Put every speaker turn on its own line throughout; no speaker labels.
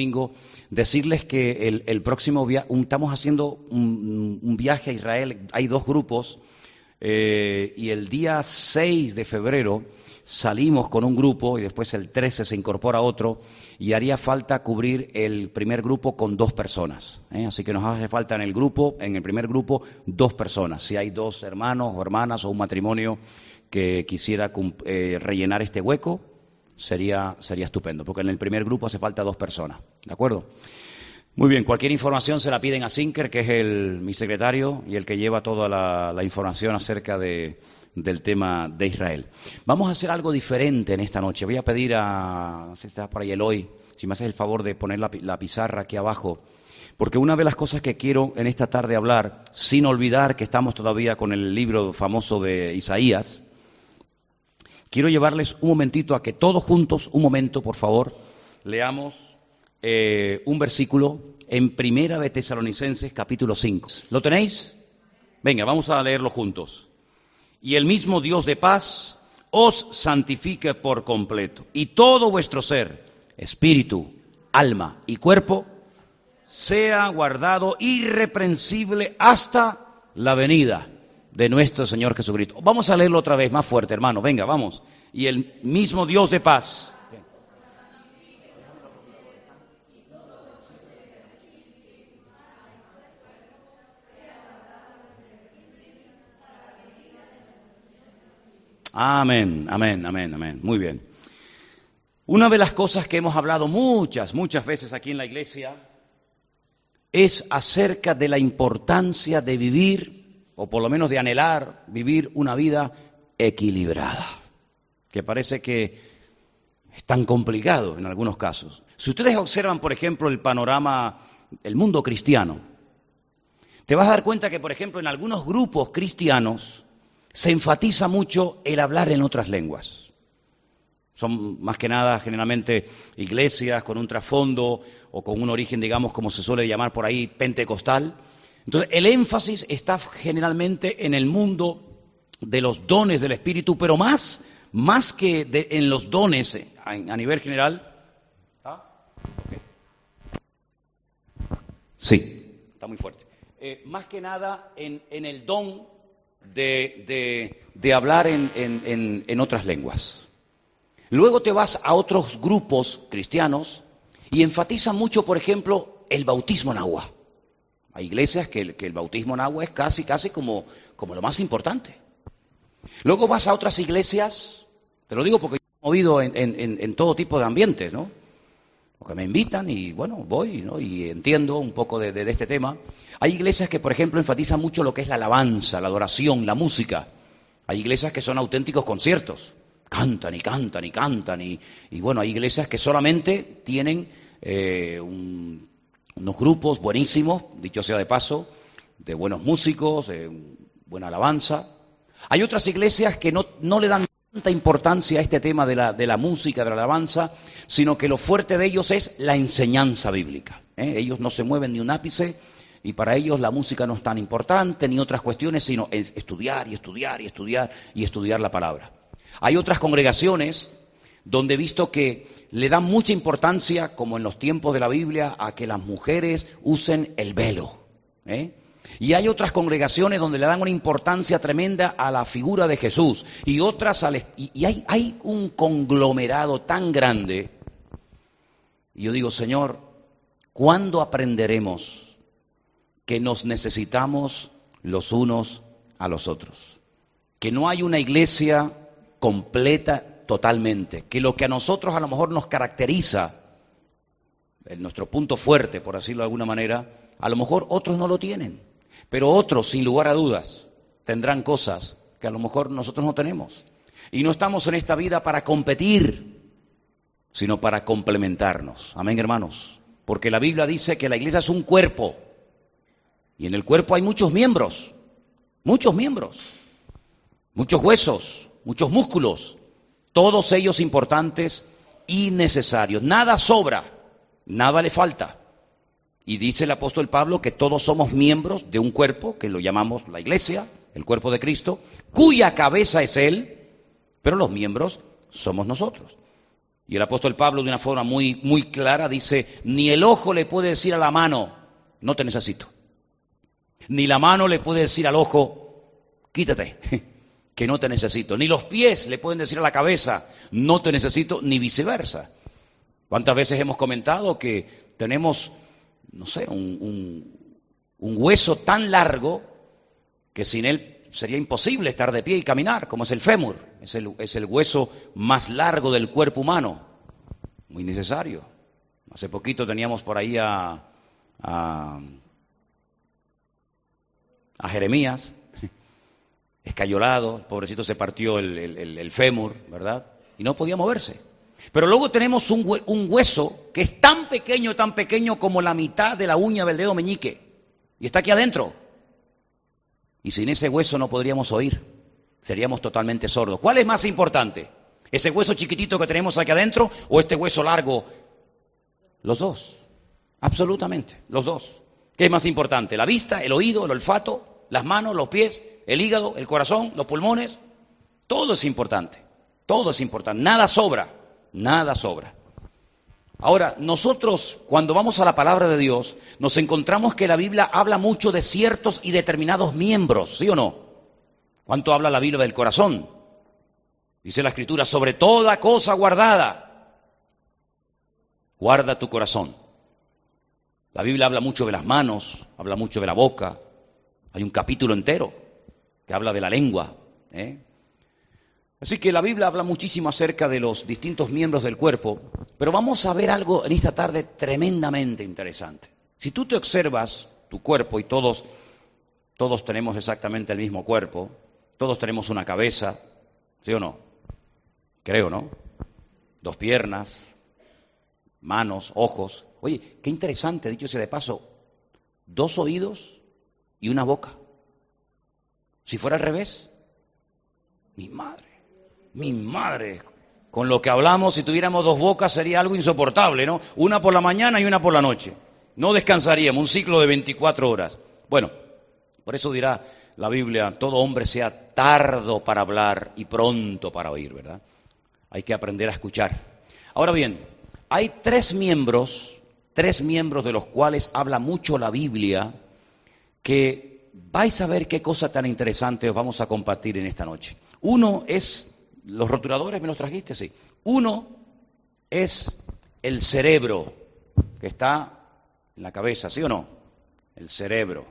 domingo, decirles que el, próximo viaje, estamos haciendo un, viaje a Israel, hay dos grupos, eh, y el día 6 de febrero salimos con un grupo y después el 13 se incorpora otro y haría falta cubrir el primer grupo con dos personas. ¿eh? Así que nos hace falta en el grupo, en el primer grupo, dos personas. Si hay dos hermanos o hermanas o un matrimonio que quisiera eh, rellenar este hueco, sería, sería estupendo, porque en el primer grupo hace falta dos personas. ¿De acuerdo? Muy bien, cualquier información se la piden a Sinker, que es el, mi secretario y el que lleva toda la información acerca de del tema de Israel. Vamos a hacer algo diferente en esta noche. Voy a pedir a, si está por ahí Eloy, si me haces el favor de poner la, la pizarra aquí abajo, porque una de las cosas que quiero en esta tarde hablar, sin olvidar que estamos todavía con el libro famoso de Isaías, quiero llevarles un momentito a que todos juntos, un momento, por favor, leamos eh, un versículo en Primera de Tesalonicenses, capítulo 5. ¿Lo tenéis? Venga, vamos a leerlo juntos y el mismo Dios de paz os santifique por completo. Y todo vuestro ser, espíritu, alma y cuerpo, sea guardado irreprensible hasta la venida de nuestro Señor Jesucristo. Vamos a leerlo otra vez, más fuerte, hermano. Venga, vamos. Y el mismo Dios de paz Amén, amén, amén, amén. Muy bien. Una de las cosas que hemos hablado muchas, muchas veces aquí en la iglesia es acerca de la importancia de vivir, o por lo menos de anhelar, vivir una vida equilibrada, que parece que es tan complicado en algunos casos. Si ustedes observan, por ejemplo, el panorama, el mundo cristiano, te vas a dar cuenta que, por ejemplo, en algunos grupos cristianos, se enfatiza mucho el hablar en otras lenguas. Son más que nada generalmente iglesias con un trasfondo o con un origen, digamos, como se suele llamar por ahí, pentecostal. Entonces, el énfasis está generalmente en el mundo de los dones del Espíritu, pero más, más que en los dones a, nivel general. Sí, está muy fuerte. Eh, más que nada en, en el don de, hablar en, otras lenguas. Luego te vas a otros grupos cristianos y enfatizan mucho, por ejemplo, el bautismo en agua. Hay iglesias que el, bautismo en agua es casi, casi como, como, lo más importante. Luego vas a otras iglesias, te lo digo porque yo he movido en, todo tipo de ambientes, ¿no? porque me invitan y bueno, voy ¿no? y entiendo un poco de, este tema. Hay iglesias que, por ejemplo, enfatizan mucho lo que es la alabanza, la adoración, la música. Hay iglesias que son auténticos conciertos. Cantan y cantan y cantan. Y, bueno, hay iglesias que solamente tienen eh, unos grupos buenísimos, dicho sea de paso, de buenos músicos, de buena alabanza. Hay otras iglesias que no, no le dan tanta importancia a este tema de la, de la, música, de la alabanza, sino que lo fuerte de ellos es la enseñanza bíblica. ¿eh? Ellos no se mueven ni un ápice y para ellos la música no es tan importante ni otras cuestiones, sino estudiar y estudiar y estudiar y estudiar la palabra. Hay otras congregaciones donde he visto que le dan mucha importancia, como en los tiempos de la Biblia, a que las mujeres usen el velo. ¿eh? Y hay otras congregaciones donde le dan una importancia tremenda a la figura de Jesús y otras al, y, hay, hay un conglomerado tan grande. Y yo digo, Señor, ¿cuándo aprenderemos que nos necesitamos los unos a los otros? Que no hay una iglesia completa totalmente, que lo que a nosotros a lo mejor nos caracteriza, nuestro punto fuerte, por decirlo de alguna manera, a lo mejor otros no lo tienen. Pero otros, sin lugar a dudas, tendrán cosas que a lo mejor nosotros no tenemos. Y no estamos en esta vida para competir, sino para complementarnos. Amén, hermanos. Porque la Biblia dice que la iglesia es un cuerpo. Y en el cuerpo hay muchos miembros. Muchos miembros. Muchos huesos, muchos músculos. Todos ellos importantes y necesarios. Nada sobra, nada le falta. Y dice el apóstol Pablo que todos somos miembros de un cuerpo, que lo llamamos la iglesia, el cuerpo de Cristo, cuya cabeza es Él, pero los miembros somos nosotros. Y el apóstol Pablo de una forma muy, muy clara dice, ni el ojo le puede decir a la mano, no te necesito. Ni la mano le puede decir al ojo, quítate, que no te necesito. Ni los pies le pueden decir a la cabeza, no te necesito, ni viceversa. ¿Cuántas veces hemos comentado que tenemos, no sé, un, un hueso tan largo que sin él sería imposible estar de pie y caminar, como es el fémur, es el, es el hueso más largo del cuerpo humano, muy necesario. Hace poquito teníamos por ahí a, a, Jeremías, escayolado, el pobrecito se partió el, fémur, ¿verdad? Y no podía moverse. Pero luego tenemos un, un, hueso que es tan pequeño, tan pequeño como la mitad de la uña del dedo meñique. Y está aquí adentro. Y sin ese hueso no podríamos oír. Seríamos totalmente sordos. ¿Cuál es más importante? ¿Ese hueso chiquitito que tenemos aquí adentro o este hueso largo? Los dos. Absolutamente. Los dos. ¿Qué es más importante? ¿La vista, el oído, el olfato, las manos, los pies, el hígado, el corazón, los pulmones? Todo es importante. Todo es importante. Nada sobra. Nada sobra. Ahora, nosotros cuando vamos a la palabra de Dios, nos encontramos que la Biblia habla mucho de ciertos y determinados miembros, ¿sí o no? ¿Cuánto habla la Biblia del corazón? Dice la Escritura, sobre toda cosa guardada, guarda tu corazón. La Biblia habla mucho de las manos, habla mucho de la boca. Hay un capítulo entero que habla de la lengua. ¿eh? Así que la Biblia habla muchísimo acerca de los distintos miembros del cuerpo, pero vamos a ver algo en esta tarde tremendamente interesante. Si tú te observas tu cuerpo y todos, todos tenemos exactamente el mismo cuerpo, todos tenemos una cabeza, ¿sí o no? Creo, ¿no? Dos piernas, manos, ojos. Oye, qué interesante, dicho sea de paso, dos oídos y una boca. Si fuera al revés, mi madre. Mi madre, con lo que hablamos, si tuviéramos dos bocas sería algo insoportable, ¿no? Una por la mañana y una por la noche. No descansaríamos, un ciclo de 24 horas. Bueno, por eso dirá la Biblia, todo hombre sea tardo para hablar y pronto para oír, ¿verdad? Hay que aprender a escuchar. Ahora bien, hay tres miembros, tres miembros de los cuales habla mucho la Biblia, que vais a ver qué cosa tan interesante os vamos a compartir en esta noche. Uno es los rotuladores me los trajiste, sí. Uno es el cerebro, que está en la cabeza, ¿sí o no? El cerebro.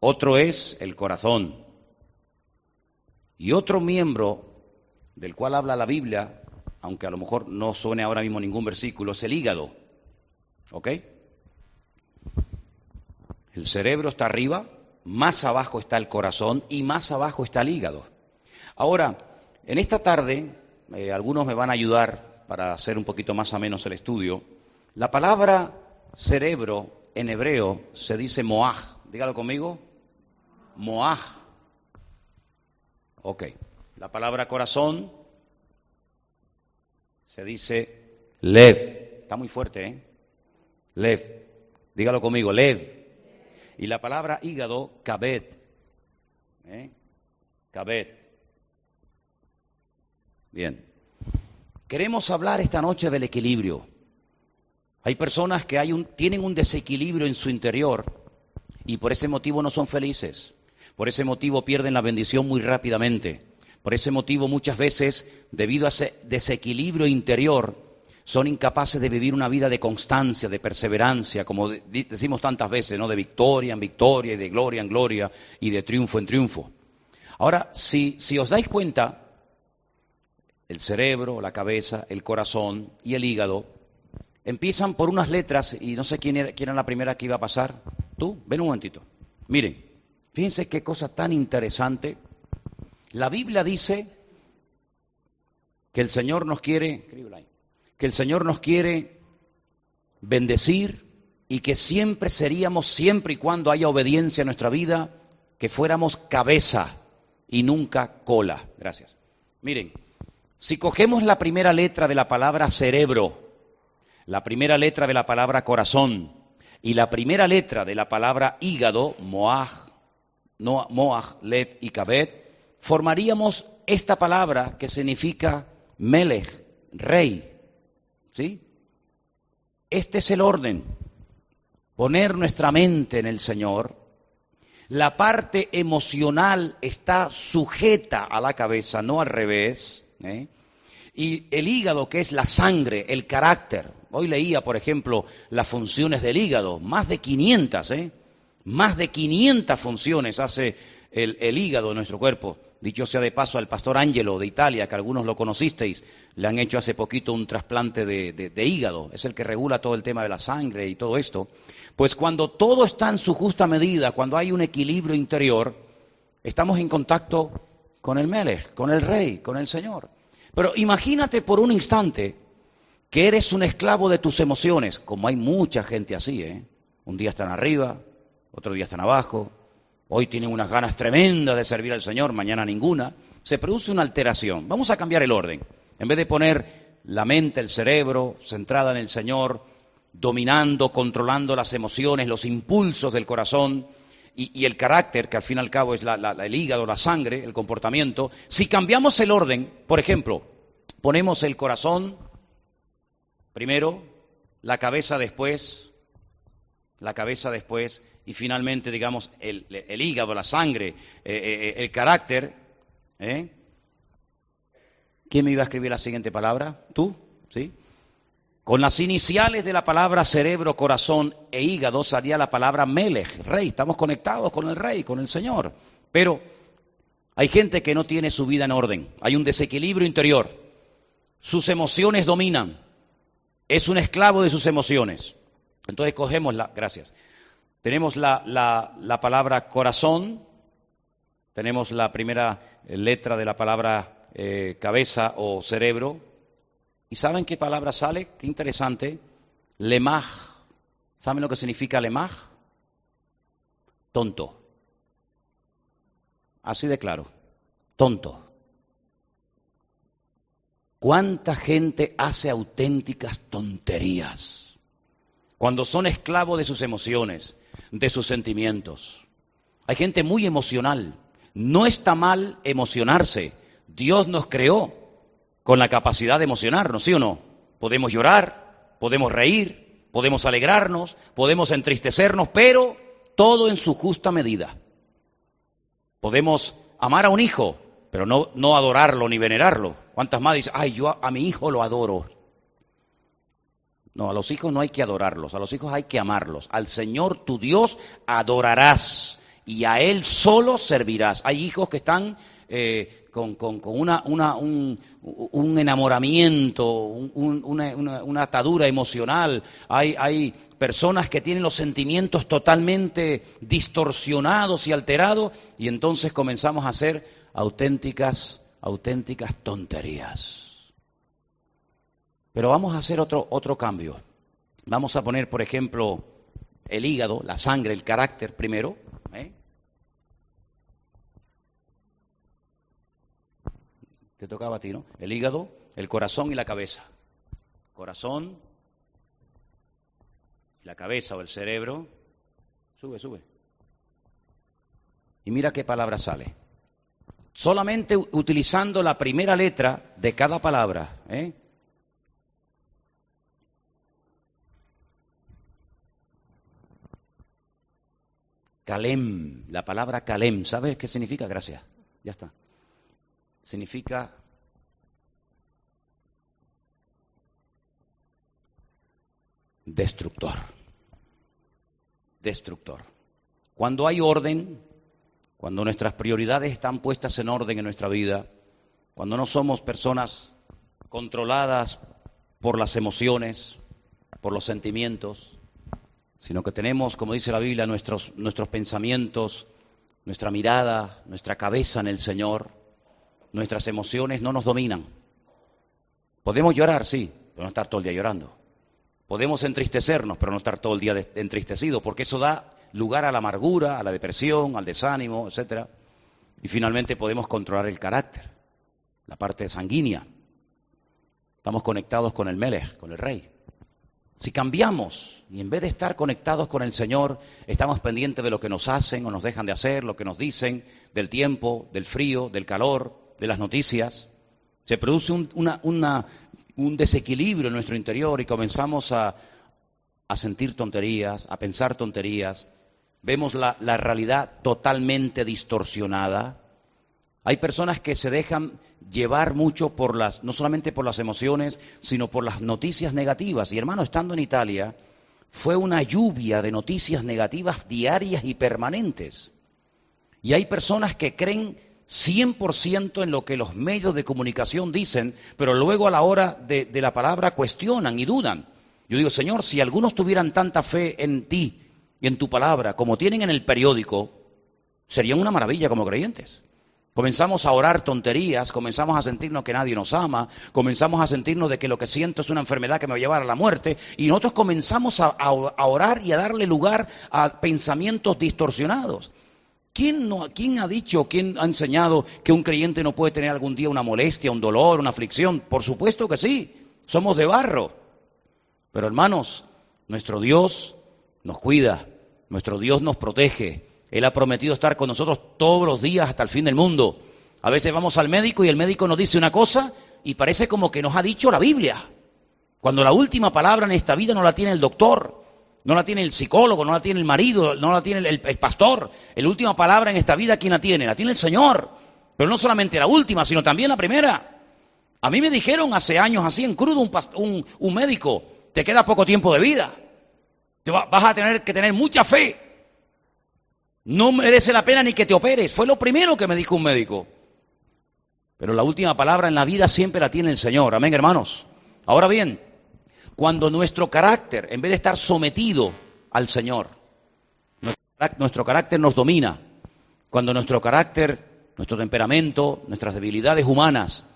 Otro es el corazón. Y otro miembro del cual habla la Biblia, aunque a lo mejor no suene ahora mismo ningún versículo, es el hígado. ¿Ok? El cerebro está arriba, más abajo está el corazón y más abajo está el hígado. Ahora, en esta tarde, eh, algunos me van a ayudar para hacer un poquito más o menos el estudio. La palabra cerebro en hebreo se dice moaj. Dígalo conmigo. Moaj. Ok. La palabra corazón se dice lev. Está muy fuerte, ¿eh? Lev. Dígalo conmigo, lev. Y la palabra hígado, kabed. ¿Eh? Bien. Queremos hablar esta noche del equilibrio. Hay personas que hay tienen un desequilibrio en su interior y por ese motivo no son felices. Por ese motivo pierden la bendición muy rápidamente. Por ese motivo muchas veces, debido a ese desequilibrio interior, son incapaces de vivir una vida de constancia, de perseverancia, como decimos tantas veces, ¿no? De victoria en victoria y de gloria en gloria y de triunfo en triunfo. Ahora, si, si os dais cuenta, el cerebro, la cabeza, el corazón y el hígado, empiezan por unas letras y no sé quién era, quién era la primera que iba a pasar. Tú, ven un momentito. Miren, fíjense qué cosa tan interesante. La Biblia dice que el Señor nos quiere, que el Señor nos quiere bendecir y que siempre seríamos, siempre y cuando haya obediencia en nuestra vida, que fuéramos cabeza y nunca cola. Gracias. Miren, si cogemos la primera letra de la palabra cerebro, la primera letra de la palabra corazón y la primera letra de la palabra hígado, moaj, no, moaj, lev y kabet, formaríamos esta palabra que significa melech, rey. ¿Sí? Este es el orden. Poner nuestra mente en el Señor. La parte emocional está sujeta a la cabeza, no al revés. ¿eh? Y el hígado, que es la sangre, el carácter. Hoy leía, por ejemplo, las funciones del hígado, más de 500, ¿eh? Más de 500 funciones hace el, hígado de nuestro cuerpo. Dicho sea de paso al pastor Angelo de Italia, que algunos lo conocisteis, le han hecho hace poquito un trasplante de, hígado, es el que regula todo el tema de la sangre y todo esto. Pues cuando todo está en su justa medida, cuando hay un equilibrio interior, estamos en contacto con el Melech, con el Rey, con el Señor. Pero imagínate por un instante que eres un esclavo de tus emociones, como hay mucha gente así, ¿eh? Un día están arriba, otro día están abajo, Hoy tienen unas ganas tremendas de servir al Señor, mañana ninguna. Se produce una alteración. Vamos a cambiar el orden. En vez de poner la mente, el cerebro, centrada en el Señor, dominando, controlando las emociones, los impulsos del corazón y, el carácter, que al fin y al cabo es el hígado, la sangre, el comportamiento, si cambiamos el orden, por ejemplo, ponemos el corazón primero, la cabeza después, la cabeza después, y finalmente, digamos, el, hígado, la sangre, eh, eh, el carácter. ¿eh? ¿Quién me iba a escribir la siguiente palabra? ¿Tú? ¿Sí? Con las iniciales de la palabra cerebro, corazón e hígado salía la palabra Melech, rey. Estamos conectados con el rey, con el Señor. Pero hay gente que no tiene su vida en orden. Hay un desequilibrio interior. Sus emociones dominan. Es un esclavo de sus emociones. Entonces cogemos la, gracias, tenemos la, palabra corazón, tenemos la primera letra de la palabra eh, cabeza o cerebro. ¿Y saben qué palabra sale? Qué interesante. Lemaj. ¿Saben lo que significa lemaj? Tonto. Así de claro. Tonto. ¿Cuánta gente hace auténticas tonterías? Cuando son esclavos de sus emociones, de sus sentimientos. Hay gente muy emocional. No está mal emocionarse. Dios nos creó con la capacidad de emocionarnos, ¿sí o no? Podemos llorar, podemos reír, podemos alegrarnos, podemos entristecernos, pero todo en su justa medida. Podemos amar a un hijo, pero no, no adorarlo ni venerarlo. ¿Cuántas más dicen, ay, yo a mi hijo lo adoro? No, a los hijos no hay que adorarlos, a los hijos hay que amarlos. Al Señor tu Dios adorarás y a Él solo servirás. Hay hijos que están eh, con, una, un, enamoramiento, una, atadura emocional. Hay, hay personas que tienen los sentimientos totalmente distorsionados y alterados y entonces comenzamos a hacer auténticas, auténticas tonterías. Pero vamos a hacer otro, otro cambio. Vamos a poner, por ejemplo, el hígado, la sangre, el carácter primero. ¿eh? Te tocaba a ti, ¿no? El hígado, el corazón y la cabeza. Corazón, la cabeza o el cerebro. Sube, sube. Y mira qué palabra sale. Solamente utilizando la primera letra de cada palabra. ¿eh? Kalem, la palabra Kalem, ¿sabes qué significa? Gracias, ya está. Significa destructor. Destructor. Cuando hay orden, cuando nuestras prioridades están puestas en orden en nuestra vida, cuando no somos personas controladas por las emociones, por los sentimientos, sino que tenemos, como dice la Biblia, nuestros, nuestros pensamientos, nuestra mirada, nuestra cabeza en el Señor, nuestras emociones no nos dominan. Podemos llorar, sí, pero no estar todo el día llorando. Podemos entristecernos, pero no estar todo el día entristecidos, porque eso da lugar a la amargura, a la depresión, al desánimo, etc. Y finalmente podemos controlar el carácter, la parte sanguínea. Estamos conectados con el Melech, con el Rey. Si cambiamos y en vez de estar conectados con el Señor, estamos pendientes de lo que nos hacen o nos dejan de hacer, lo que nos dicen, del tiempo, del frío, del calor, de las noticias, Se produce un, desequilibrio en nuestro interior y comenzamos a, sentir tonterías, a pensar tonterías. Vemos la realidad totalmente distorsionada. Hay personas que se dejan llevar mucho por las, no solamente por las emociones, sino por las noticias negativas. Y hermano, estando en Italia, fue una lluvia de noticias negativas diarias y permanentes. Y hay personas que creen 100% en lo que los medios de comunicación dicen, pero luego a la hora de, de, la palabra cuestionan y dudan. Yo digo, Señor, si algunos tuvieran tanta fe en ti y en tu palabra como tienen en el periódico, serían una maravilla como creyentes. Comenzamos a orar tonterías, comenzamos a sentirnos que nadie nos ama, comenzamos a sentirnos de que lo que siento es una enfermedad que me va a llevar a la muerte, y nosotros comenzamos a, orar y a darle lugar a pensamientos distorsionados. ¿Quién, no, ¿Quién ha dicho, quién ha enseñado que un creyente no puede tener algún día una molestia, un dolor, una aflicción? Por supuesto que sí, somos de barro. Pero hermanos, nuestro Dios nos cuida, nuestro Dios nos protege. Él ha prometido estar con nosotros todos los días hasta el fin del mundo. A veces vamos al médico y el médico nos dice una cosa y parece como que nos ha dicho la Biblia. Cuando la última palabra en esta vida no la tiene el doctor, no la tiene el psicólogo, no la tiene el marido, no la tiene el, pastor. La última palabra en esta vida, ¿quién la tiene? La tiene el Señor. Pero no solamente la última, sino también la primera. A mí me dijeron hace años así en crudo un, un, médico, te queda poco tiempo de vida. Te va, vas a tener que tener mucha fe. No merece la pena ni que te operes. Fue lo primero que me dijo un médico. Pero la última palabra en la vida siempre la tiene el Señor. Amén, hermanos. Ahora bien, cuando nuestro carácter, en vez de estar sometido al Señor, nuestro carácter nos domina, cuando nuestro carácter, nuestro temperamento, nuestras debilidades humanas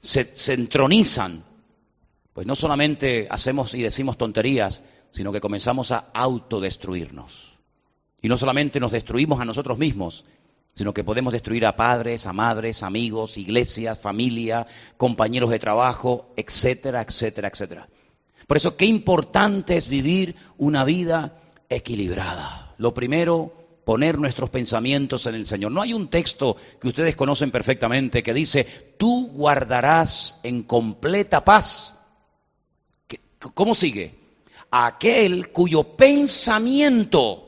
se, se entronizan, pues no solamente hacemos y decimos tonterías, sino que comenzamos a autodestruirnos. Y no solamente nos destruimos a nosotros mismos, sino que podemos destruir a padres, a madres, amigos, iglesias, familia, compañeros de trabajo, etcétera, etcétera, etcétera. Por eso, qué importante es vivir una vida equilibrada. Lo primero, poner nuestros pensamientos en el Señor. No hay un texto que ustedes conocen perfectamente que dice, tú guardarás en completa paz. ¿Cómo sigue? Aquel cuyo pensamiento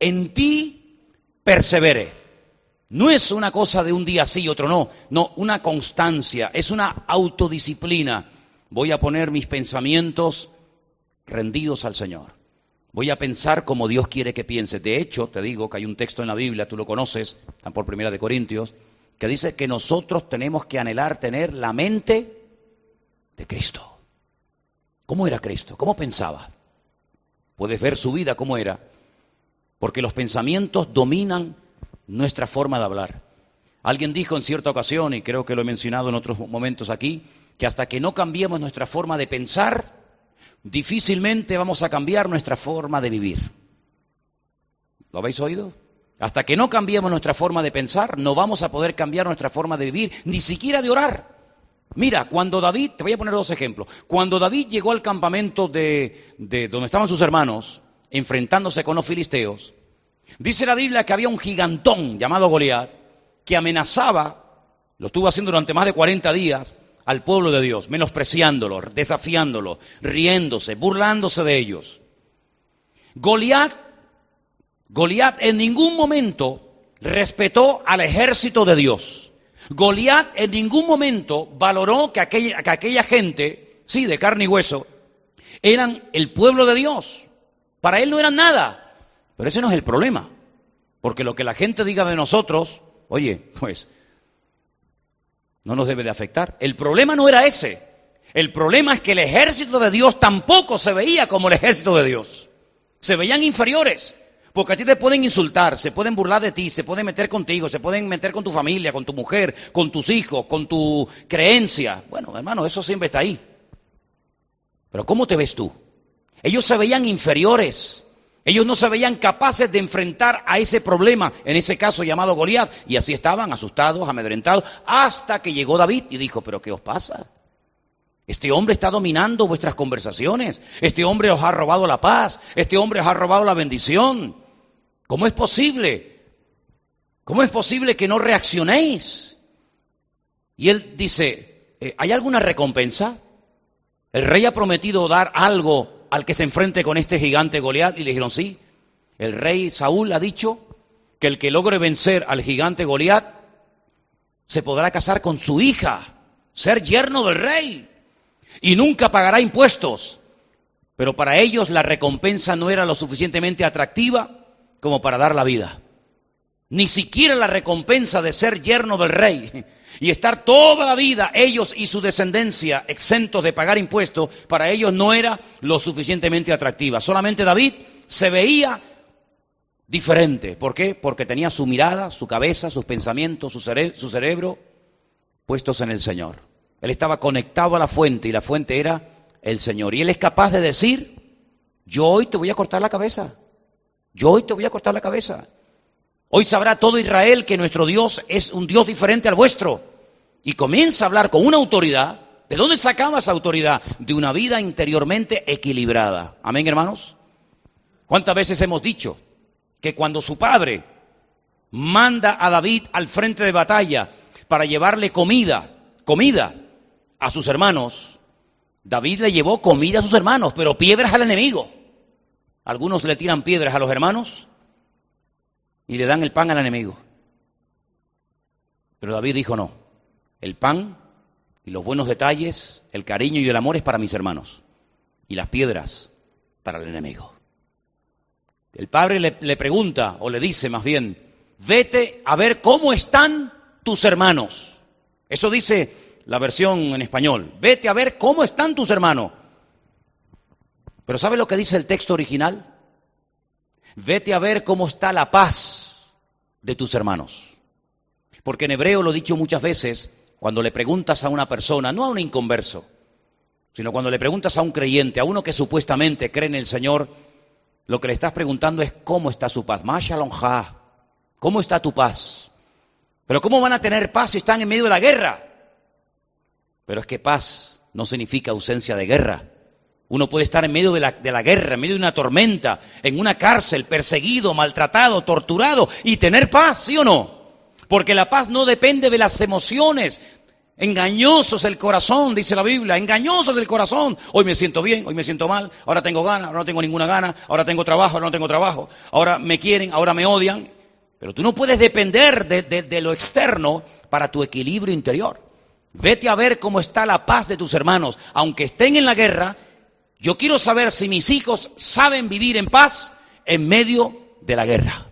en ti persevere. No es una cosa de un día sí y otro no, no, una constancia, es una autodisciplina voy a poner mis pensamientos rendidos al Señor. Voy a pensar como Dios quiere que piense. De hecho, te digo que hay un texto en la Biblia, tú lo conoces, están por primera de Corintios, que dice que nosotros tenemos que anhelar tener la mente de Cristo. ¿Cómo era Cristo? ¿Cómo pensaba? Puedes ver su vida cómo era, porque los pensamientos dominan nuestra forma de hablar. Alguien dijo en cierta ocasión, y creo que lo he mencionado en otros momentos aquí, que hasta que no cambiemos nuestra forma de pensar, difícilmente vamos a cambiar nuestra forma de vivir. ¿Lo habéis oído? Hasta que no cambiemos nuestra forma de pensar, no vamos a poder cambiar nuestra forma de vivir, ni siquiera de orar. Mira, cuando David, te voy a poner dos ejemplos, cuando David llegó al campamento de, de donde estaban sus hermanos, enfrentándose con los filisteos, dice la Biblia que había un gigantón llamado Goliat que amenazaba, lo estuvo haciendo durante más de 40 días, al pueblo de Dios, menospreciándolo, desafiándolo, riéndose, burlándose de ellos. Goliat, Goliat en ningún momento respetó al ejército de Dios. Goliat en ningún momento valoró que aquella, que aquella gente, sí, de carne y hueso, eran el pueblo de Dios. Para él no eran nada. Pero ese no es el problema. Porque lo que la gente diga de nosotros, oye, pues no nos debe de afectar. El problema no era ese. El problema es que el ejército de Dios tampoco se veía como el ejército de Dios. Se veían inferiores. Porque a ti te pueden insultar, se pueden burlar de ti, se pueden meter contigo, se pueden meter con tu familia, con tu mujer, con tus hijos, con tu creencia. Bueno, hermano, eso siempre está ahí. Pero ¿cómo te ves tú? Ellos se veían inferiores. Ellos no se veían capaces de enfrentar a ese problema, en ese caso llamado Goliat, y así estaban asustados, amedrentados, hasta que llegó David y dijo, pero ¿qué os pasa? Este hombre está dominando vuestras conversaciones, este hombre os ha robado la paz, este hombre os ha robado la bendición. ¿Cómo es posible? ¿Cómo es posible que no reaccionéis? Y él dice, eh, ¿hay alguna recompensa? El rey ha prometido dar algo al que se enfrente con este gigante Goliat y le dijeron sí. El rey Saúl ha dicho que el que logre vencer al gigante Goliat se podrá casar con su hija, ser yerno del rey y nunca pagará impuestos. Pero para ellos la recompensa no era lo suficientemente atractiva como para dar la vida. Ni siquiera la recompensa de ser yerno del rey y estar toda la vida ellos y su descendencia exentos de pagar impuestos, para ellos no era lo suficientemente atractiva. Solamente David se veía diferente. ¿Por qué? Porque tenía su mirada, su cabeza, sus pensamientos, su, su cerebro puestos en el Señor. Él estaba conectado a la fuente y la fuente era el Señor. Y Él es capaz de decir, yo hoy te voy a cortar la cabeza. Yo hoy te voy a cortar la cabeza. Hoy sabrá todo Israel que nuestro Dios es un Dios diferente al vuestro. Y comienza a hablar con una autoridad. ¿De dónde sacaba esa autoridad? De una vida interiormente equilibrada. Amén, hermanos. ¿Cuántas veces hemos dicho que cuando su padre manda a David al frente de batalla para llevarle comida, comida a sus hermanos, David le llevó comida a sus hermanos, pero piedras al enemigo. Algunos le tiran piedras a los hermanos y le dan el pan al enemigo. Pero David dijo no, el pan y los buenos detalles, el cariño y el amor es para mis hermanos y las piedras para el enemigo. El padre le, le pregunta, o le dice más bien, vete a ver cómo están tus hermanos. Eso dice la versión en español. Vete a ver cómo están tus hermanos. Pero ¿sabe lo que dice el texto original? Vete a ver cómo está la paz de tus hermanos. Porque en hebreo lo he dicho muchas veces, cuando le preguntas a una persona, no a un inconverso, sino cuando le preguntas a un creyente, a uno que supuestamente cree en el Señor, lo que le estás preguntando es cómo está su paz. Mashalonja, ¿cómo está tu paz? Pero ¿cómo van a tener paz si están en medio de la guerra? Pero es que paz no significa ausencia de guerra. Uno puede estar en medio de la, guerra, en medio de una tormenta, en una cárcel, perseguido, maltratado, torturado, y tener paz, ¿sí o no? Porque la paz no depende de las emociones. Engañosos el corazón, dice la Biblia, engañosos el corazón. Hoy me siento bien, hoy me siento mal, ahora tengo ganas, ahora no tengo ninguna gana, ahora tengo trabajo, ahora no tengo trabajo, ahora me quieren, ahora me odian. Pero tú no puedes depender de, de, de lo externo para tu equilibrio interior. Vete a ver cómo está la paz de tus hermanos. Aunque estén en la guerra, yo quiero saber si mis hijos saben vivir en paz en medio de la guerra.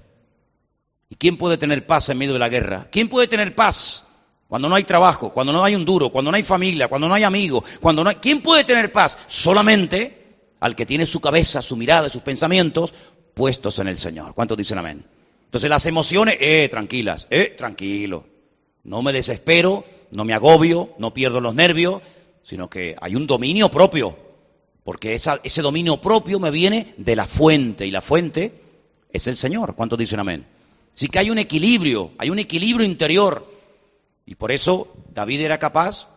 ¿Y quién puede tener paz en medio de la guerra? ¿Quién puede tener paz cuando no hay trabajo, cuando no hay un duro, cuando no hay familia, cuando no hay amigos, cuando no hay... ¿Quién puede tener paz? Solamente al que tiene su cabeza, su mirada sus pensamientos puestos en el Señor. ¿Cuántos dicen amén? Entonces las emociones, eh, tranquilas, eh, tranquilo. No me desespero, no me agobio, no pierdo los nervios, sino que hay un dominio propio, porque ese dominio propio me viene de la fuente, y la fuente es el Señor. ¿Cuántos dicen amén? Así que hay un equilibrio, hay un equilibrio interior, y por eso David era capaz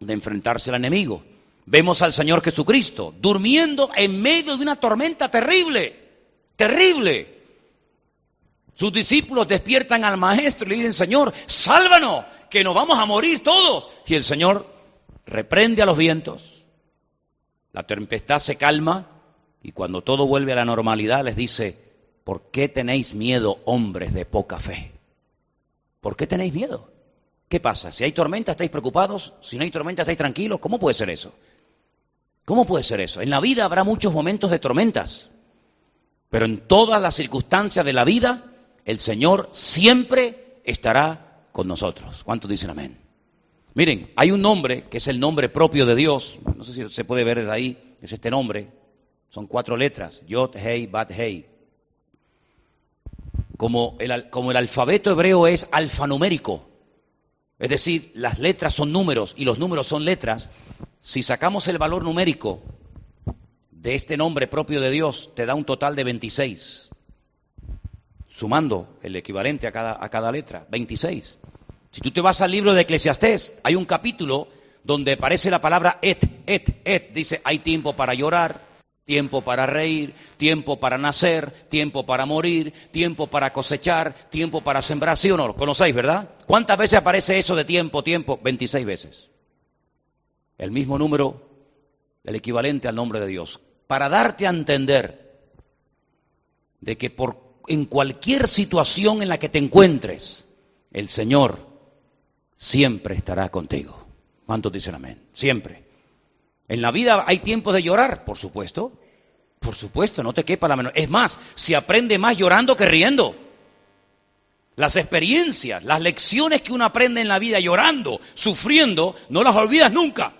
de enfrentarse al enemigo. Vemos al Señor Jesucristo durmiendo en medio de una tormenta terrible, terrible. Sus discípulos despiertan al maestro y le dicen, Señor, sálvanos, que nos vamos a morir todos. Y el Señor reprende a los vientos, la tempestad se calma y cuando todo vuelve a la normalidad les dice, ¿por qué tenéis miedo, hombres de poca fe? ¿Por qué tenéis miedo? ¿Qué pasa? Si hay tormenta, ¿estáis preocupados? Si no hay tormenta, ¿estáis tranquilos? ¿Cómo puede ser eso? ¿Cómo puede ser eso? En la vida habrá muchos momentos de tormentas, pero en todas las circunstancias de la vida, el Señor siempre estará con nosotros. ¿Cuántos dicen amén? Miren, hay un nombre que es el nombre propio de Dios. No sé si se puede ver desde ahí. Es este nombre. Son cuatro letras. Yod, Hei, Bat, Hei. Como el, alfabeto hebreo es alfanumérico, es decir, las letras son números y los números son letras, si sacamos el valor numérico de este nombre propio de Dios, te da un total de 26 sumando el equivalente a cada, a cada letra, 26. Si tú te vas al libro de Eclesiastés, hay un capítulo donde aparece la palabra et, et, et. Dice, hay tiempo para llorar, tiempo para reír, tiempo para nacer, tiempo para morir, tiempo para cosechar, tiempo para sembrar. ¿Sí o no? ¿Lo conocéis, verdad? ¿Cuántas veces aparece eso de tiempo, tiempo? 26 veces. el mismo número, el equivalente al nombre de Dios, para darte a entender de que por, en cualquier situación en la que te encuentres, el Señor siempre estará contigo. ¿Cuántos dicen amén? Siempre. En la vida hay tiempos de llorar, por supuesto. Por supuesto, no te quepa la menor. Es más, se aprende más llorando que riendo. Las experiencias, las lecciones que uno aprende en la vida llorando, sufriendo, no las olvidas nunca.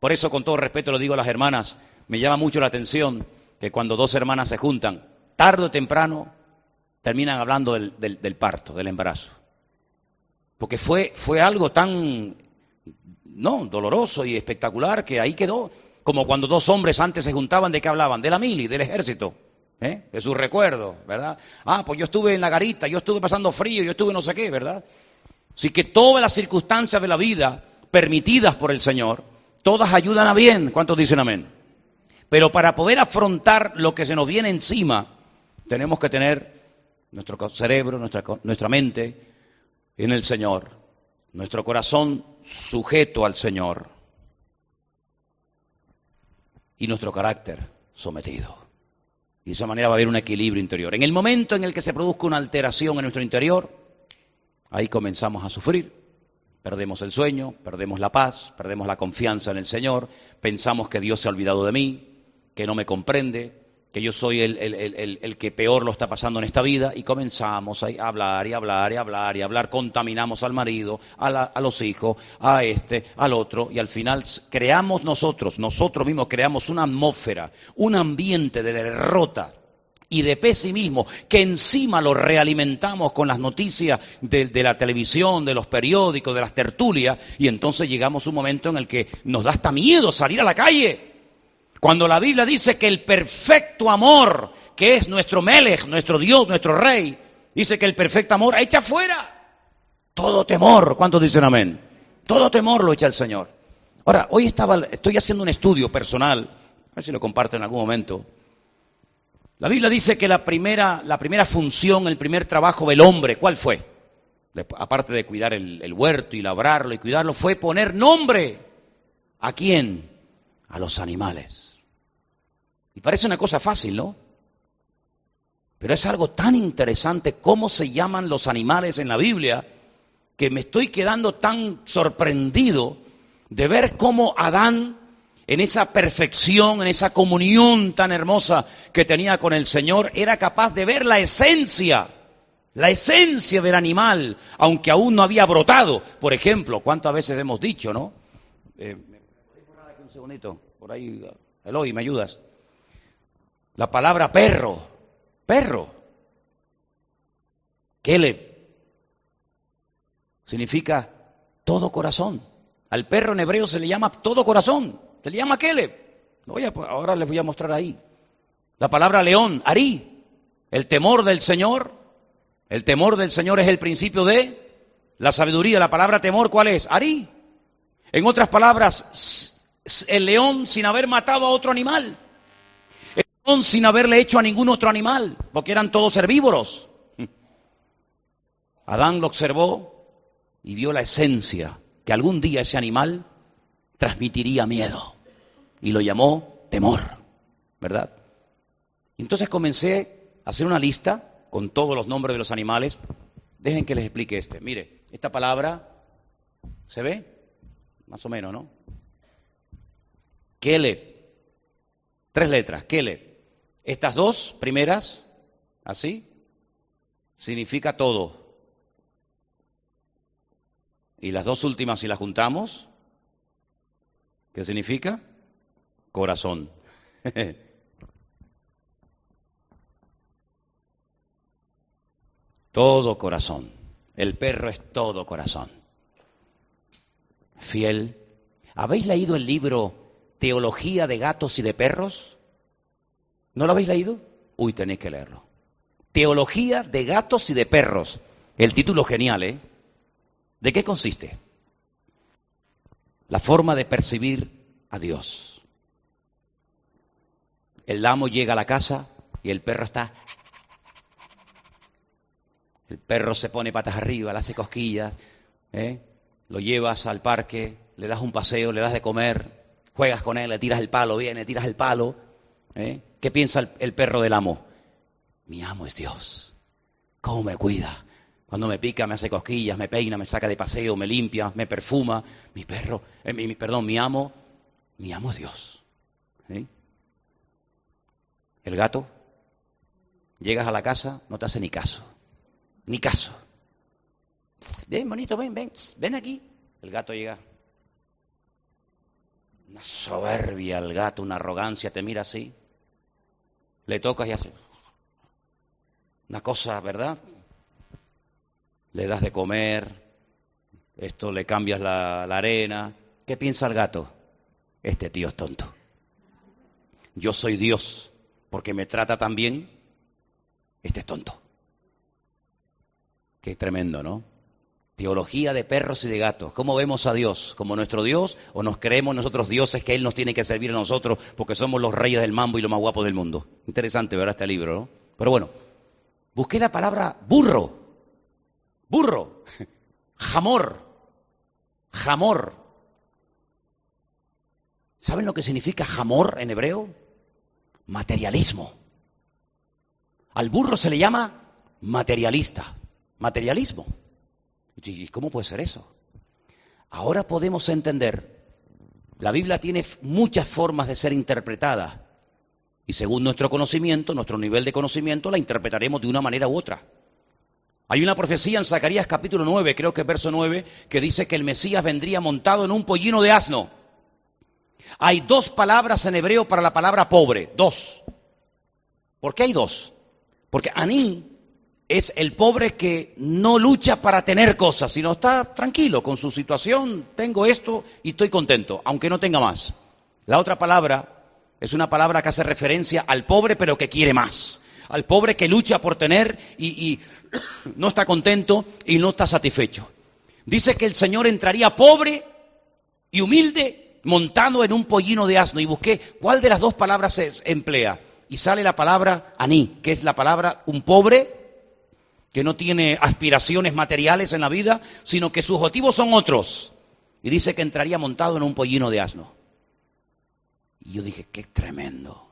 Por eso, con todo respeto, lo digo a las hermanas, me llama mucho la atención que cuando dos hermanas se juntan, tarde o temprano, terminan hablando del, del parto, del embarazo. Porque fue, fue algo tan no, doloroso y espectacular que ahí quedó. Como cuando dos hombres antes se juntaban, ¿de qué hablaban? De la mili, del ejército, ¿eh? de sus recuerdos, ¿verdad? Ah, pues yo estuve en la garita, yo estuve pasando frío, yo estuve no sé qué, ¿verdad? Así que todas las circunstancias de la vida permitidas por el Señor, todas ayudan a bien. ¿Cuántos dicen amén? Pero para poder afrontar lo que se nos viene encima, tenemos que tener nuestro cerebro, nuestra, nuestra mente en el Señor nuestro corazón sujeto al Señor y nuestro carácter sometido. Y de esa manera va a haber un equilibrio interior. En el momento en el que se produzca una alteración en nuestro interior, ahí comenzamos a sufrir. Perdemos el sueño, perdemos la paz, perdemos la confianza en el Señor, pensamos que Dios se ha olvidado de mí, que no me comprende, que yo soy el, que peor lo está pasando en esta vida y comenzamos a hablar y hablar y hablar y hablar, contaminamos al marido, a, a, los hijos, a este, al otro y al final creamos nosotros, nosotros mismos creamos una atmósfera, un ambiente de derrota y de pesimismo que encima lo realimentamos con las noticias de, de la televisión, de los periódicos, de las tertulias y entonces llegamos a un momento en el que nos da hasta miedo salir a la calle. Cuando la Biblia dice que el perfecto amor, que es nuestro Melech, nuestro Dios, nuestro Rey, dice que el perfecto amor echa fuera todo temor. ¿Cuántos dicen amén? Todo temor lo echa el Señor. Ahora, hoy estaba, estoy haciendo un estudio personal, a ver si lo comparto en algún momento. La Biblia dice que la primera, la primera función, el primer trabajo del hombre, ¿cuál fue? Aparte de cuidar el, el huerto y labrarlo y cuidarlo, fue poner nombre. ¿A quién? A los animales. Y parece una cosa fácil, ¿no? Pero es algo tan interesante cómo se llaman los animales en la Biblia que me estoy quedando tan sorprendido de ver cómo Adán, en esa perfección, en esa comunión tan hermosa que tenía con el Señor, era capaz de ver la esencia, la esencia del animal, aunque aún no había brotado. Por ejemplo, ¿cuántas veces hemos dicho, no? Eh, un segundito? Por ahí, Eloy, ¿me ayudas? La palabra perro, perro. Keleb significa todo corazón. Al perro en hebreo se le llama todo corazón. Se le llama Keleb. ahora les voy a mostrar ahí. La palabra león, Ari. El temor del Señor. El temor del Señor es el principio de la sabiduría. La palabra temor, ¿cuál es? Ari. En otras palabras, el león sin haber matado a otro animal sin haberle hecho a ningún otro animal, porque eran todos herbívoros. Adán lo observó y vio la esencia que algún día ese animal transmitiría miedo y lo llamó temor, ¿verdad? Entonces comencé a hacer una lista con todos los nombres de los animales. Dejen que les explique este. Mire, esta palabra, ¿se ve? Más o menos, ¿no? Kelef. Tres letras, Kelef. Estas dos primeras, así, significa todo. Y las dos últimas, si las juntamos, ¿qué significa? Corazón. todo corazón. El perro es todo corazón. Fiel. ¿Habéis leído el libro Teología de gatos y de perros? ¿No lo habéis leído? Uy, tenéis que leerlo. Teología de gatos y de perros. El título genial, ¿eh? ¿De qué consiste? La forma de percibir a Dios. El amo llega a la casa y el perro está... El perro se pone patas arriba, le hace cosquillas, ¿eh? lo llevas al parque le das un paseo, le das de comer, juegas con él, le tiras el palo, viene, tiras el palo. ¿Eh? ¿Qué piensa el, perro del amo? Mi amo es Dios. ¿Cómo me cuida? Cuando me pica, me hace cosquillas, me peina, me saca de paseo, me limpia, me perfuma. Mi perro, eh, mi, perdón, mi amo, mi amo es Dios. El gato, llegas a la casa, no te hace ni caso, ni caso. Ven, bonito, ven, ven, ven aquí. El gato llega. Una soberbia el gato, una arrogancia, te mira así. Le tocas y hace. Una cosa, ¿verdad? le das de comer, esto le cambias la, arena. ¿Qué piensa el gato? Este tío es tonto. Yo soy Dios porque me trata tan bien. Este es tonto. Qué tremendo, ¿no? Teología de perros y de gatos. ¿Cómo vemos a Dios? ¿Como nuestro Dios o nos creemos nosotros dioses que Él nos tiene que servir a nosotros porque somos los reyes del mambo y los más guapos del mundo? Interesante, ¿verdad? Este libro, ¿no? Pero bueno, busqué la palabra burro burro, jamor, jamor. ¿Saben lo que significa jamor en hebreo? Materialismo. Al burro se le llama materialista, materialismo. ¿Y cómo puede ser eso? Ahora podemos entender, la Biblia tiene muchas formas de ser interpretada y según nuestro conocimiento, nuestro nivel de conocimiento, la interpretaremos de una manera u otra. Hay una profecía en Zacarías capítulo 9, creo que es verso 9, que dice que el Mesías vendría montado en un pollino de asno. Hay dos palabras en hebreo para la palabra pobre, dos. ¿Por qué hay dos? Porque Aní es el pobre que no lucha para tener cosas, sino está tranquilo con su situación, tengo esto y estoy contento, aunque no tenga más. La otra palabra es una palabra que hace referencia al pobre pero que quiere más al pobre que lucha por tener y, no está contento y no está satisfecho. Dice que el Señor entraría pobre y humilde montando en un pollino de asno. Y busqué cuál de las dos palabras se emplea. Y sale la palabra aní, que es la palabra un pobre que no tiene aspiraciones materiales en la vida, sino que sus objetivos son otros. Y dice que entraría montado en un pollino de asno. Y yo dije, qué tremendo.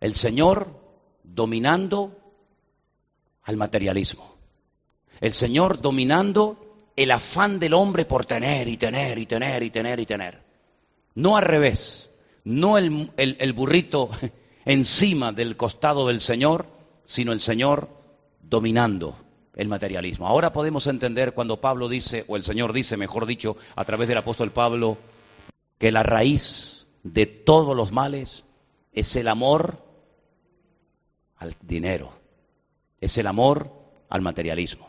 El Señor dominando al materialismo. El Señor dominando el afán del hombre por tener y tener y tener y tener y tener. No al revés, no el, el, burrito encima del costado del Señor, sino el Señor dominando el materialismo. Ahora podemos entender cuando Pablo dice, o el Señor dice, mejor dicho, a través del apóstol Pablo, que la raíz de todos los males es el amor al dinero, es el amor al materialismo.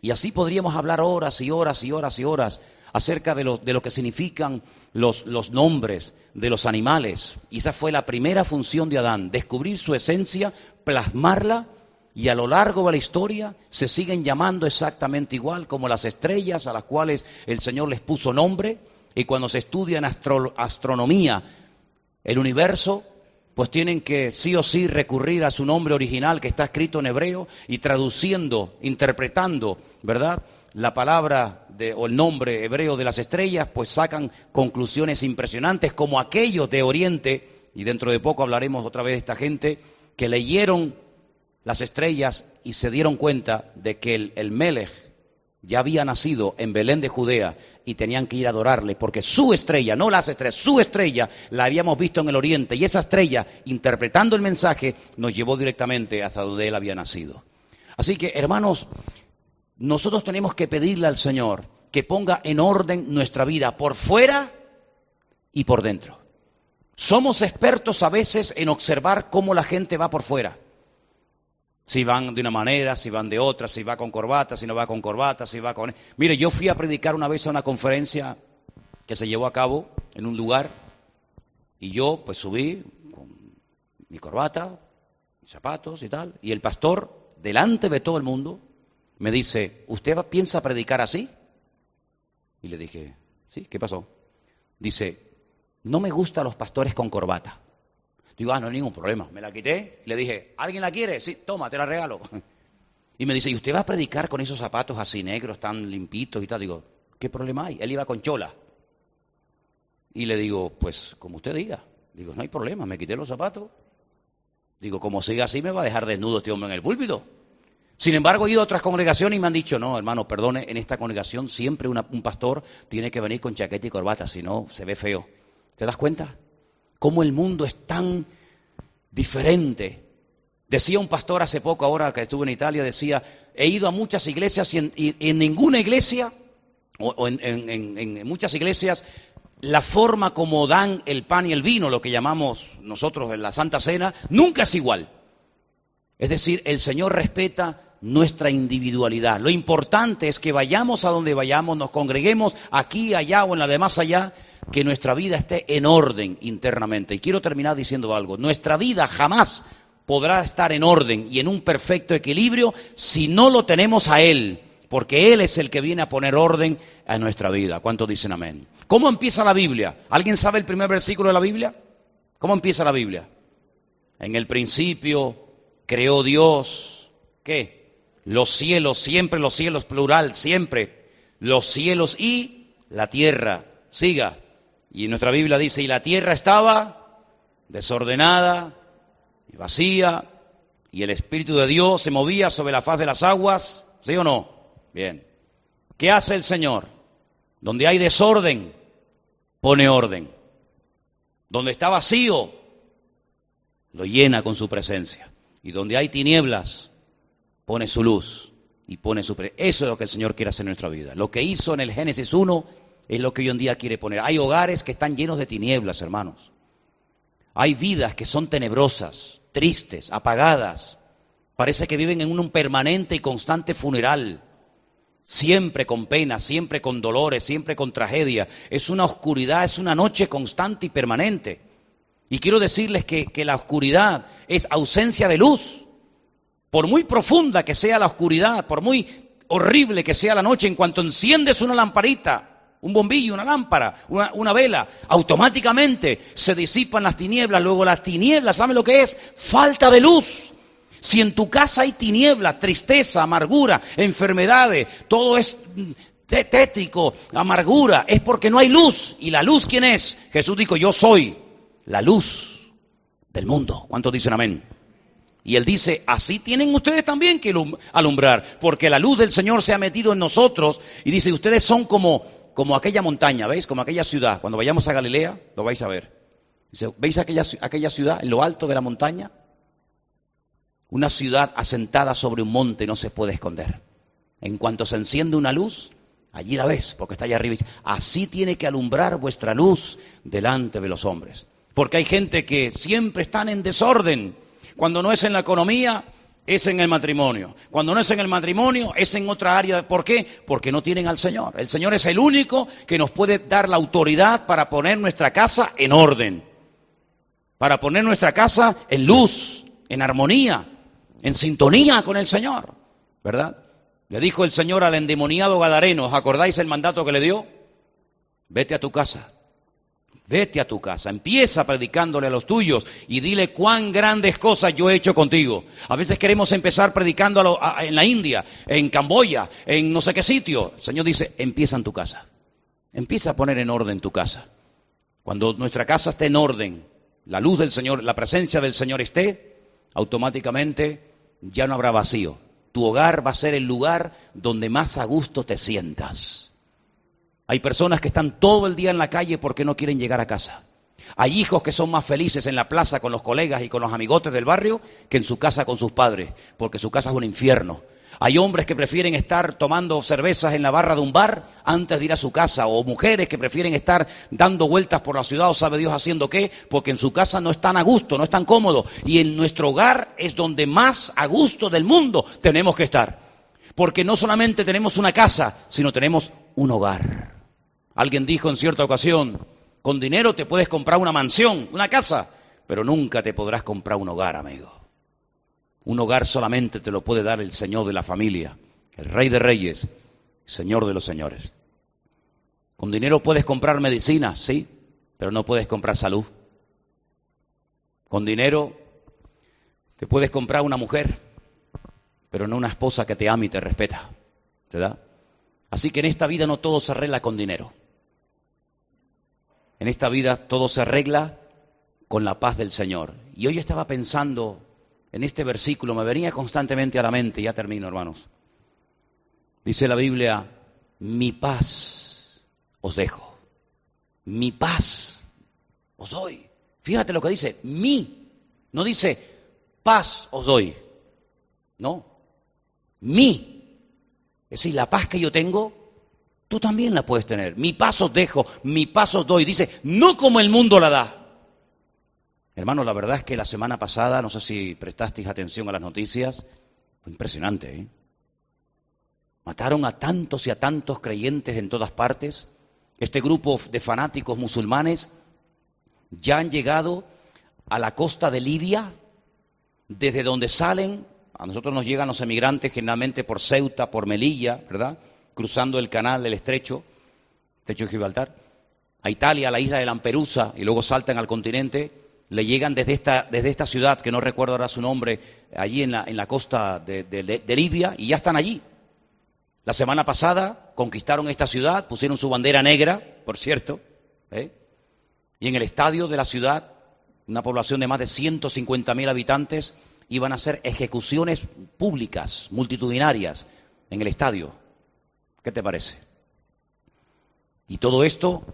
Y así podríamos hablar horas y horas y horas y horas acerca de lo, de lo que significan los, los, nombres de los animales. Y esa fue la primera función de Adán, descubrir su esencia, plasmarla, y a lo largo de la historia se siguen llamando exactamente igual como las estrellas a las cuales el Señor les puso nombre. Y cuando se estudia en astronomía el universo, pues tienen que sí o sí recurrir a su nombre original que está escrito en hebreo y traduciendo, interpretando, ¿verdad? La palabra de, o el nombre hebreo de las estrellas, pues sacan conclusiones impresionantes como aquellos de Oriente, y dentro de poco hablaremos otra vez de esta gente, que leyeron las estrellas y se dieron cuenta de que el, el Melech, ya había nacido en Belén de Judea y tenían que ir a adorarle, porque su estrella, no las estrellas, su estrella la habíamos visto en el oriente y esa estrella, interpretando el mensaje, nos llevó directamente hasta donde él había nacido. Así que, hermanos, nosotros tenemos que pedirle al Señor que ponga en orden nuestra vida por fuera y por dentro. Somos expertos a veces en observar cómo la gente va por fuera. Si van de una manera, si van de otra, si va con corbata, si no va con corbata, si va con... Mire, yo fui a predicar una vez a una conferencia que se llevó a cabo en un lugar y yo pues subí con mi corbata, mis zapatos y tal, y el pastor, delante de todo el mundo, me dice, ¿usted piensa predicar así? Y le dije, sí, ¿qué pasó? Dice, no me gustan los pastores con corbata. Digo, ah, no hay ningún problema. Me la quité, le dije, ¿alguien la quiere? Sí, toma, te la regalo. Y me dice, ¿y usted va a predicar con esos zapatos así negros, tan limpitos y tal? Digo, ¿qué problema hay? Él iba con chola. Y le digo, pues como usted diga. Digo, no hay problema, me quité los zapatos. Digo, como siga así me va a dejar desnudo este hombre en el púlpito. Sin embargo, he ido a otras congregaciones y me han dicho, no, hermano, perdone, en esta congregación siempre un pastor tiene que venir con chaqueta y corbata, si no, se ve feo. ¿Te das cuenta? Cómo el mundo es tan diferente. Decía un pastor hace poco, ahora que estuve en Italia, decía, he ido a muchas iglesias y en, ninguna iglesia, o, en muchas iglesias, la forma como dan el pan y el vino, lo que llamamos nosotros en la Santa Cena, nunca es igual. Es decir, el Señor respeta nuestra individualidad. Lo importante es que vayamos a donde vayamos, nos congreguemos aquí, allá o en la demás allá, que nuestra vida esté en orden internamente. Y quiero terminar diciendo algo. Nuestra vida jamás podrá estar en orden y en un perfecto equilibrio si no lo tenemos a Él porque Él es el que viene a poner orden a nuestra vida. ¿Cuántos dicen amén? ¿Cómo empieza la Biblia? ¿Alguien sabe el primer versículo de la Biblia? ¿Cómo empieza la Biblia? En el principio creó Dios, ¿qué? Los cielos, siempre los cielos, plural, siempre. Los cielos y la tierra. Siga. Y nuestra Biblia dice, y la tierra estaba desordenada y vacía, y el Espíritu de Dios se movía sobre la faz de las aguas, ¿sí o no? Bien. ¿Qué hace el Señor? Donde hay desorden, pone orden. Donde está vacío, lo llena con su presencia. Y donde hay tinieblas, pone su luz y pone su presencia. Eso es lo que el Señor quiere hacer en nuestra vida. Lo que hizo en el Génesis 1 es lo que hoy en día quiere poner. Hay hogares que están llenos de tinieblas, hermanos. Hay vidas que son tenebrosas, tristes, apagadas. Parece que viven en un permanente y constante funeral siempre con pena, siempre con dolores, siempre con tragedia. Es una oscuridad, es una noche constante y permanente. Y quiero decirles que, que, la oscuridad es ausencia de luz. Por muy profunda que sea la oscuridad, por muy horrible que sea la noche, en cuanto enciendes una lamparita, un bombillo, una lámpara, una, vela, automáticamente se disipan las tinieblas. Luego las tinieblas, ¿saben lo que es? Falta de luz. Si en tu casa hay tinieblas, tristeza, amargura, enfermedades, todo es tétrico, amargura, es porque no hay luz. ¿Y la luz quién es? Jesús dijo, yo soy la luz del mundo. ¿Cuántos dicen amén? Y él dice, así tienen ustedes también que alumbrar, porque la luz del Señor se ha metido en nosotros. Y dice, ustedes son como, como aquella montaña, ¿veis? Como aquella ciudad. Cuando vayamos a Galilea, lo vais a ver. ¿veis aquella, aquella ciudad en lo alto de la montaña? Una ciudad asentada sobre un monte no se puede esconder. En cuanto se enciende una luz, allí la ves, porque está allá arriba. Así tiene que alumbrar vuestra luz delante de los hombres. Porque hay gente que siempre están en desorden. Cuando no es en la economía, es en el matrimonio. Cuando no es en el matrimonio, es en otra área. ¿Por qué? Porque no tienen al Señor. El Señor es el único que nos puede dar la autoridad para poner nuestra casa en orden. Para poner nuestra casa en luz, en armonía, en sintonía con el Señor, ¿verdad? Le dijo el Señor al endemoniado Gadareno, ¿os acordáis el mandato que le dio? Vete a tu casa, vete a tu casa, empieza predicándole a los tuyos y dile cuán grandes cosas yo he hecho contigo. A veces queremos empezar predicando en la India, en Camboya, en no sé qué sitio. El Señor dice, empieza en tu casa, empieza a poner en orden tu casa. Cuando nuestra casa esté en orden, la luz del Señor, la presencia del Señor esté, automáticamente ya no habrá vacío. Tu hogar va a ser el lugar donde más a gusto te sientas. Hay personas que están todo el día en la calle porque no quieren llegar a casa. Hay hijos que son más felices en la plaza con los colegas y con los amigotes del barrio que en su casa con sus padres, porque su casa es un infierno. Hay hombres que prefieren estar tomando cervezas en la barra de un bar antes de ir a su casa, o mujeres que prefieren estar dando vueltas por la ciudad o sabe Dios haciendo qué, porque en su casa no están a gusto, no están cómodos. Y en nuestro hogar es donde más a gusto del mundo tenemos que estar. Porque no solamente tenemos una casa, sino tenemos un hogar. Alguien dijo en cierta ocasión, con dinero te puedes comprar una mansión, una casa, pero nunca te podrás comprar un hogar, amigo. Un hogar solamente te lo puede dar el Señor de la familia, el Rey de Reyes, Señor de los Señores. Con dinero puedes comprar medicina, sí, pero no puedes comprar salud. Con dinero te puedes comprar una mujer, pero no una esposa que te ama y te respeta. ¿Verdad? Así que en esta vida no todo se arregla con dinero. En esta vida todo se arregla con la paz del Señor. Y hoy estaba pensando en este versículo, me venía constantemente a la mente, ya termino hermanos. Dice la Biblia, mi paz os dejo, mi paz os doy. Fíjate lo que dice, mi, no dice paz os doy, no, mi. Es decir, la paz que yo tengo, tú también la puedes tener. Mi paz os dejo, mi paz os doy. Dice, no como el mundo la da. Hermano, la verdad es que la semana pasada, no sé si prestasteis atención a las noticias, fue impresionante. ¿eh? Mataron a tantos y a tantos creyentes en todas partes. Este grupo de fanáticos musulmanes ya han llegado a la costa de Libia, desde donde salen, a nosotros nos llegan los emigrantes generalmente por Ceuta, por Melilla, ¿verdad? Cruzando el canal del estrecho, estrecho de Gibraltar, a Italia, a la isla de Lamperusa, y luego saltan al continente, le llegan desde esta, desde esta ciudad, que no recuerdo ahora su nombre, allí en la, en la costa de, Libia, y ya están allí. La semana pasada conquistaron esta ciudad, pusieron su bandera negra, por cierto, ¿eh? y en el estadio de la ciudad, una población de más de 150.000 habitantes, iban a hacer ejecuciones públicas, multitudinarias, en el estadio. ¿Qué te parece? Y todo esto,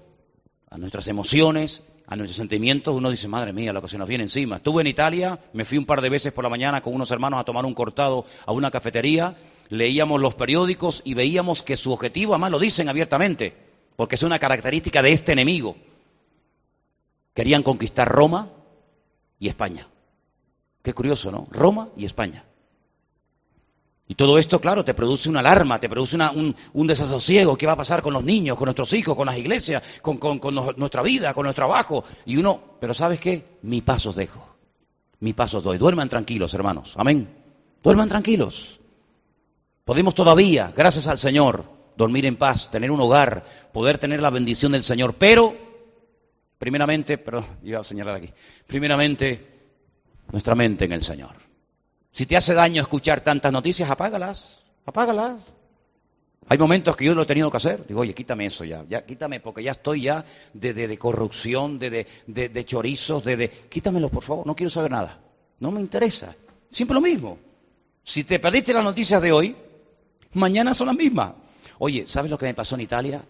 a nuestras emociones, a nuestros sentimientos, uno dice, madre mía, lo que se nos viene encima. Estuve en Italia, me fui un par de veces por la mañana con unos hermanos a tomar un cortado a una cafetería leíamos los periódicos y veíamos que su objetivo, además lo dicen abiertamente, porque es una característica de este enemigo. Querían conquistar Roma y España. Qué curioso, ¿no? Roma y España. Y todo esto, claro, te produce una alarma, te produce un, desasosiego. ¿Qué va a pasar con los niños, con nuestros hijos, con las iglesias, con, nuestra vida, con nuestro trabajo? Y uno, pero ¿sabes qué? Mi paso os dejo. Mi paso os doy. Duerman tranquilos, hermanos. Amén. Duerman tranquilos. Podemos todavía, gracias al Señor, dormir en paz, tener un hogar, poder tener la bendición del Señor. Pero, primeramente, perdón, iba a señalar aquí, primeramente, nuestra mente en el Señor. Si te hace daño escuchar tantas noticias, apágalas, apágalas. Hay momentos que yo lo he tenido que hacer. Digo, oye, quítame eso ya, ya quítame, porque ya estoy ya de, corrupción, de, de, chorizos, de, de... Quítamelo, por favor, no quiero saber nada. No me interesa. Siempre lo mismo. Si te perdiste las noticias de hoy, Mañana son las mismas. Oye, ¿sabes lo que me pasó en Italia?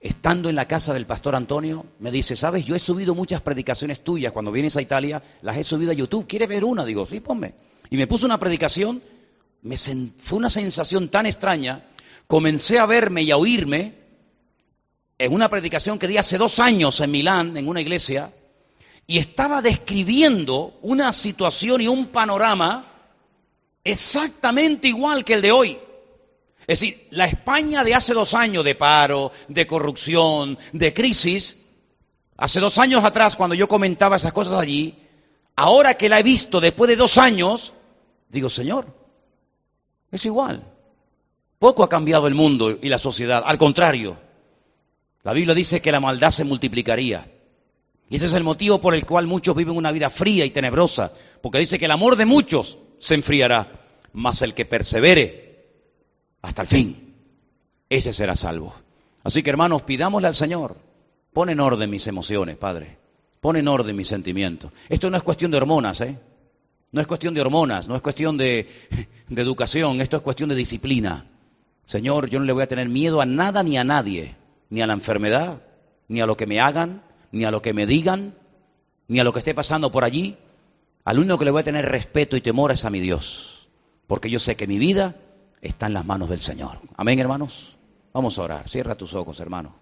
Estando en la casa del pastor Antonio, me dice, ¿sabes? Yo he subido muchas predicaciones tuyas cuando vienes a Italia, las he subido a YouTube. ¿Quieres ver una? Digo, sí, ponme. Y me puso una predicación, me fue una sensación tan extraña. Comencé a verme y a oírme en una predicación que di hace dos años en Milán, en una iglesia, y estaba describiendo una situación y un panorama exactamente igual que el de hoy. Es decir, la España de hace dos años de paro, de corrupción, de crisis, hace dos años atrás cuando yo comentaba esas cosas allí, ahora que la he visto después de dos años, digo, Señor, es igual. Poco ha cambiado el mundo y la sociedad, al contrario. La Biblia dice que la maldad se multiplicaría. Y ese es el motivo por el cual muchos viven una vida fría y tenebrosa, porque dice que el amor de muchos se enfriará, mas el que persevere hasta el fin. Ese será salvo. Así que hermanos, pidámosle al Señor, pon en orden mis emociones, Padre. Pon en orden mis sentimientos. Esto no es cuestión de hormonas, ¿eh? No es cuestión de hormonas, no es cuestión de, educación, esto es cuestión de disciplina. Señor, yo no le voy a tener miedo a nada ni a nadie, ni a la enfermedad, ni a lo que me hagan, ni a lo que me digan, ni a lo que esté pasando por allí. Al único que le voy a tener respeto y temor es a mi Dios, porque yo sé que mi vida está en las manos del Señor. Amén, hermanos. Vamos a orar. Cierra tus ojos, hermano.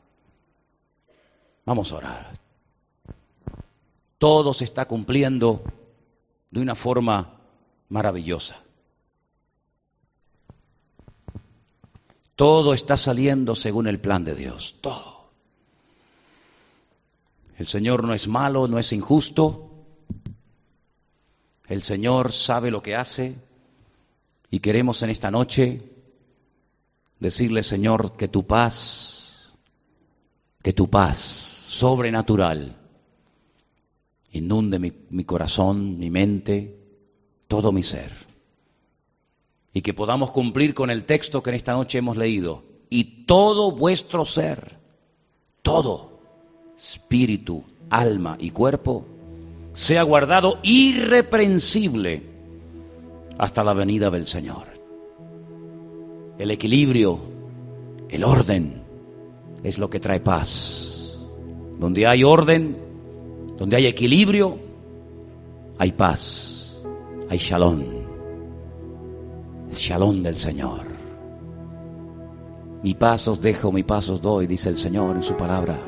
Vamos a orar. Todo se está cumpliendo de una forma maravillosa. Todo está saliendo según el plan de Dios. Todo. El Señor no es malo, no es injusto. El Señor sabe lo que hace. Y queremos en esta noche decirle, Señor, que tu paz, que tu paz sobrenatural inunde mi, corazón, mi mente, todo mi ser. Y que podamos cumplir con el texto que en esta noche hemos leído. Y todo vuestro ser, todo, espíritu, alma y cuerpo, sea guardado irreprensible hasta la venida del Señor. El equilibrio, el orden, es lo que trae paz. Donde hay orden, donde hay equilibrio, hay paz, hay shalom. El shalom del Señor. Mi pasos dejo, mi pasos doy, dice el Señor en su palabra.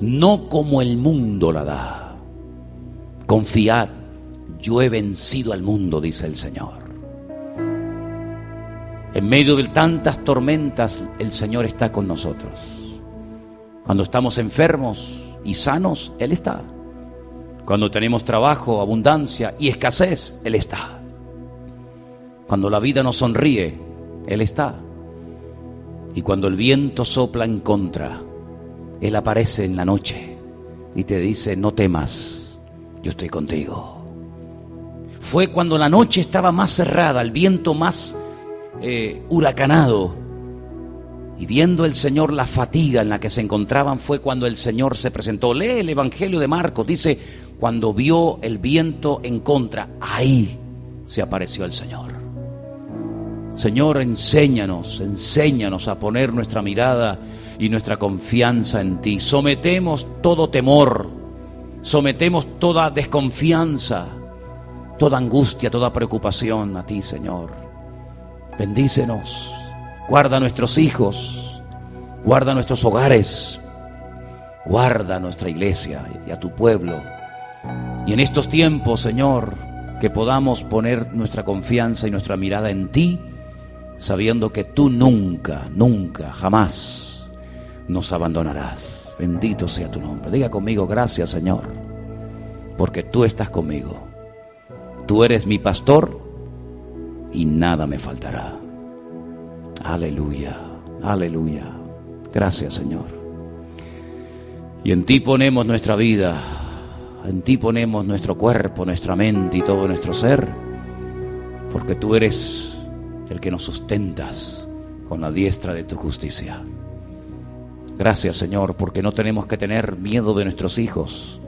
No como el mundo la da. Confiad, yo he vencido al mundo, dice el Señor. En medio de tantas tormentas, el Señor está con nosotros. Cuando estamos enfermos y sanos, Él está. Cuando tenemos trabajo, abundancia y escasez, Él está. Cuando la vida nos sonríe, Él está. Y cuando el viento sopla en contra, Él aparece en la noche y te dice, no temas, yo estoy contigo. Fue cuando la noche estaba más cerrada, el viento más eh, huracanado, y viendo el Señor la fatiga en la que se encontraban fue cuando el Señor se presentó. Lee el Evangelio de Marcos, dice, cuando vio el viento en contra, ahí se apareció el Señor. Señor, enséñanos, enséñanos a poner nuestra mirada y nuestra confianza en ti. Sometemos todo temor, sometemos toda desconfianza, toda angustia, toda preocupación a ti, Señor. Bendícenos, guarda a nuestros hijos, guarda nuestros hogares, guarda a nuestra iglesia y a tu pueblo. Y en estos tiempos, Señor, que podamos poner nuestra confianza y nuestra mirada en ti sabiendo que tú nunca, nunca, jamás nos abandonarás. Bendito sea tu nombre. Diga conmigo, gracias Señor, porque tú estás conmigo. Tú eres mi pastor y nada me faltará. Aleluya, aleluya. Gracias Señor. Y en ti ponemos nuestra vida, en ti ponemos nuestro cuerpo, nuestra mente y todo nuestro ser, porque tú eres el que nos sustentas con la diestra de tu justicia. Gracias Señor, porque no tenemos que tener miedo de nuestros hijos,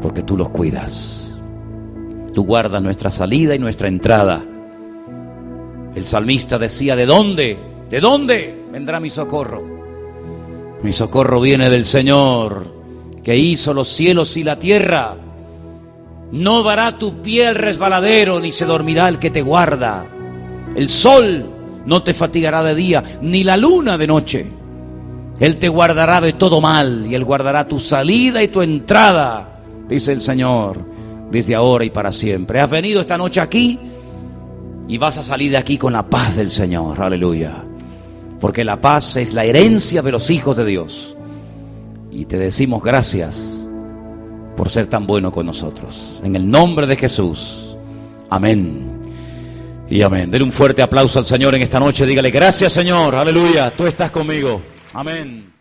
porque tú los cuidas. Tú guardas nuestra salida y nuestra entrada. El salmista decía, ¿de dónde? ¿De dónde vendrá mi socorro? Mi socorro viene del Señor, que hizo los cielos y la tierra. No dará tu pie al resbaladero, ni se dormirá el que te guarda. El sol no te fatigará de día, ni la luna de noche. Él te guardará de todo mal y Él guardará tu salida y tu entrada, dice el Señor, desde ahora y para siempre. Has venido esta noche aquí y vas a salir de aquí con la paz del Señor, aleluya. Porque la paz es la herencia de los hijos de Dios. Y te decimos gracias por ser tan bueno con nosotros. En el nombre de Jesús. Amén. Y amén. Denle un fuerte aplauso al Señor en esta noche. Dígale, gracias Señor. Aleluya. Tú estás conmigo. Amén.